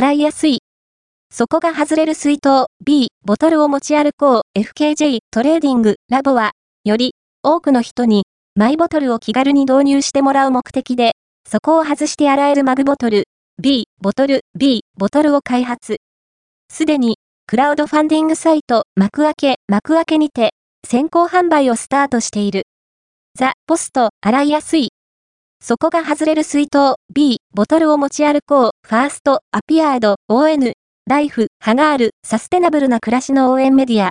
洗いやすい。底が外れる水筒 B、ボトルを持ち歩こう FKJ トレーディングラボは、より多くの人にマイボトルを気軽に導入してもらう目的で、底を外して洗えるマグボトル B、ボトル B、ボトルを開発。すでに、クラウドファンディングサイト幕開け、幕開けにて、先行販売をスタートしている。ザ・ポスト、洗いやすい。そこが外れる水筒 B、ボトルを持ち歩こう、ファースト、アピアード、ON、ライフ、ハガール、サステナブルな暮らしの応援メディア、